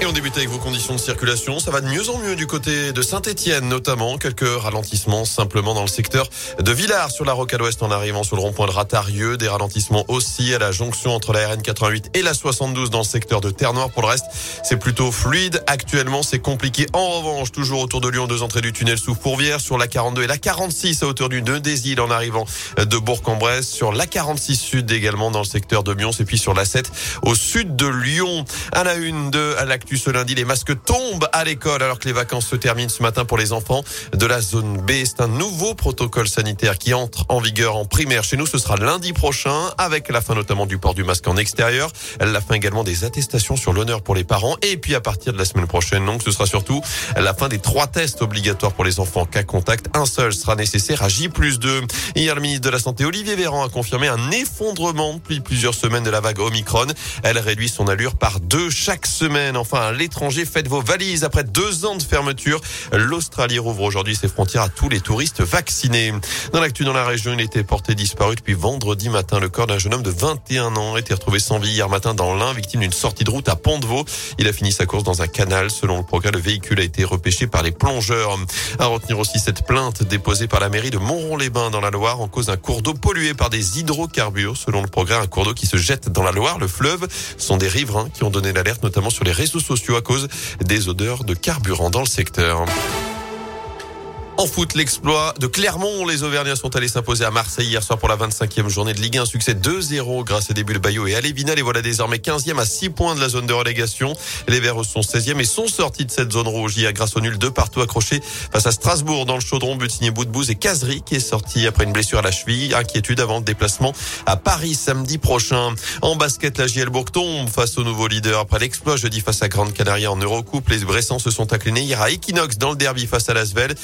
Et on débute avec vos conditions de circulation. Ça va de mieux en mieux du côté de Saint-Etienne, notamment. Quelques ralentissements simplement dans le secteur de Villars sur la rocade ouest en arrivant sur le rond-point de Ratarieux. Des ralentissements aussi à la jonction entre la RN88 et la 72 dans le secteur de Terre-Noire. Pour le reste, c'est plutôt fluide. Actuellement, c'est compliqué. En revanche, toujours autour de Lyon, deux entrées du tunnel sous Fourvière sur la 42 et la 46 à hauteur du nœud des en arrivant de Bourg-en-Bresse. Sur la 46 sud également dans le secteur de Lyon. Et puis sur la 7 au sud de Lyon. À la une de l'actu ce lundi. Les masques tombent à l'école alors que les vacances se terminent ce matin pour les enfants de la zone B. C'est un nouveau protocole sanitaire qui entre en vigueur en primaire. Chez nous, ce sera lundi prochain avec la fin notamment du port du masque en extérieur. La fin également des attestations sur l'honneur pour les parents. Et puis à partir de la semaine prochaine, donc, ce sera surtout la fin des trois tests obligatoires pour les enfants cas contact. Un seul sera nécessaire à J plus 2. Hier, le ministre de la Santé, Olivier Véran, a confirmé un effondrement depuis plusieurs semaines de la vague Omicron. Elle réduit son allure par deux chaque semaine. Enfin, à l'étranger. Faites vos valises. Après deux ans de fermeture, l'Australie rouvre aujourd'hui ses frontières à tous les touristes vaccinés. Dans l'actu dans la région, il était porté disparu depuis vendredi matin. Le corps d'un jeune homme de 21 ans a été retrouvé sans vie hier matin dans l'Ain, victime d'une sortie de route à pont vaux Il a fini sa course dans un canal. Selon le progrès, le véhicule a été repêché par les plongeurs. À retenir aussi cette plainte déposée par la mairie de Montrond-les-Bains dans la Loire en cause d'un cours d'eau pollué par des hydrocarbures. Selon le progrès, un cours d'eau qui se jette dans la Loire, le fleuve, sont des riverains qui ont donné l'alerte, notamment sur les réseaux sociaux à cause des odeurs de carburant dans le secteur. En foot, l'exploit de Clermont. Les Auvergnats sont allés s'imposer à Marseille hier soir pour la 25e journée de Ligue 1. Succès 2-0 grâce à des bulles Bayo et Alévina. Les voilà désormais 15e à 6 points de la zone de relégation. Les Verts sont 16e et sont sortis de cette zone rouge hier grâce au nul de partout accroché face à Strasbourg dans le chaudron. But signé et Cazery qui est sorti après une blessure à la cheville. Inquiétude avant le déplacement à Paris samedi prochain. En basket, la JL tombe face au nouveau leader après l'exploit jeudi face à Grande Canaria en Eurocoupe. Les Bressans se sont inclinés hier à Equinox dans le derby face à Lasvel.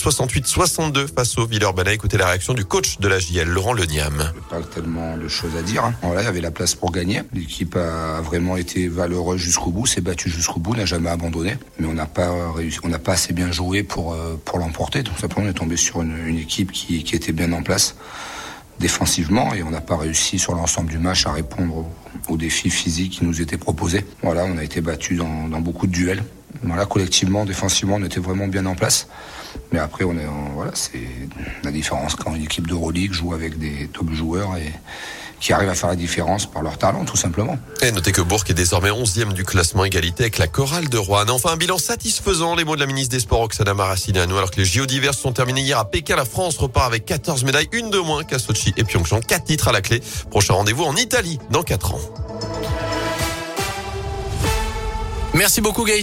68-62 face au Villeurbanne. Écoutez la réaction du coach de la JL, Laurent Leniam. Pas tellement de choses à dire. Hein. Il y avait la place pour gagner. L'équipe a vraiment été valeureuse jusqu'au bout, s'est battue jusqu'au bout, n'a jamais abandonné. Mais on n'a pas réussi, on n'a pas assez bien joué pour euh, pour l'emporter. Donc simplement, on est tombé sur une, une équipe qui, qui était bien en place défensivement et on n'a pas réussi sur l'ensemble du match à répondre aux, défis physiques qui nous étaient proposés. Voilà, on a été battu dans, dans beaucoup de duels. Voilà, collectivement, défensivement, on était vraiment bien en place. Mais après, on est voilà, c'est la différence quand une équipe d'Euroleague joue avec des top joueurs et qui arrivent à faire la différence par leur talent, tout simplement. Et notez que Bourg est désormais 11e du classement égalité avec la chorale de Rouen. Enfin, un bilan satisfaisant, les mots de la ministre des Sports, Oksana Maracineanu. Alors que les JO divers sont terminés hier à Pékin, la France repart avec 14 médailles, une de moins qu'à Sochi et Pyeongchang. Quatre titres à la clé. Prochain rendez-vous en Italie dans 4 ans. Merci beaucoup Gaëtan.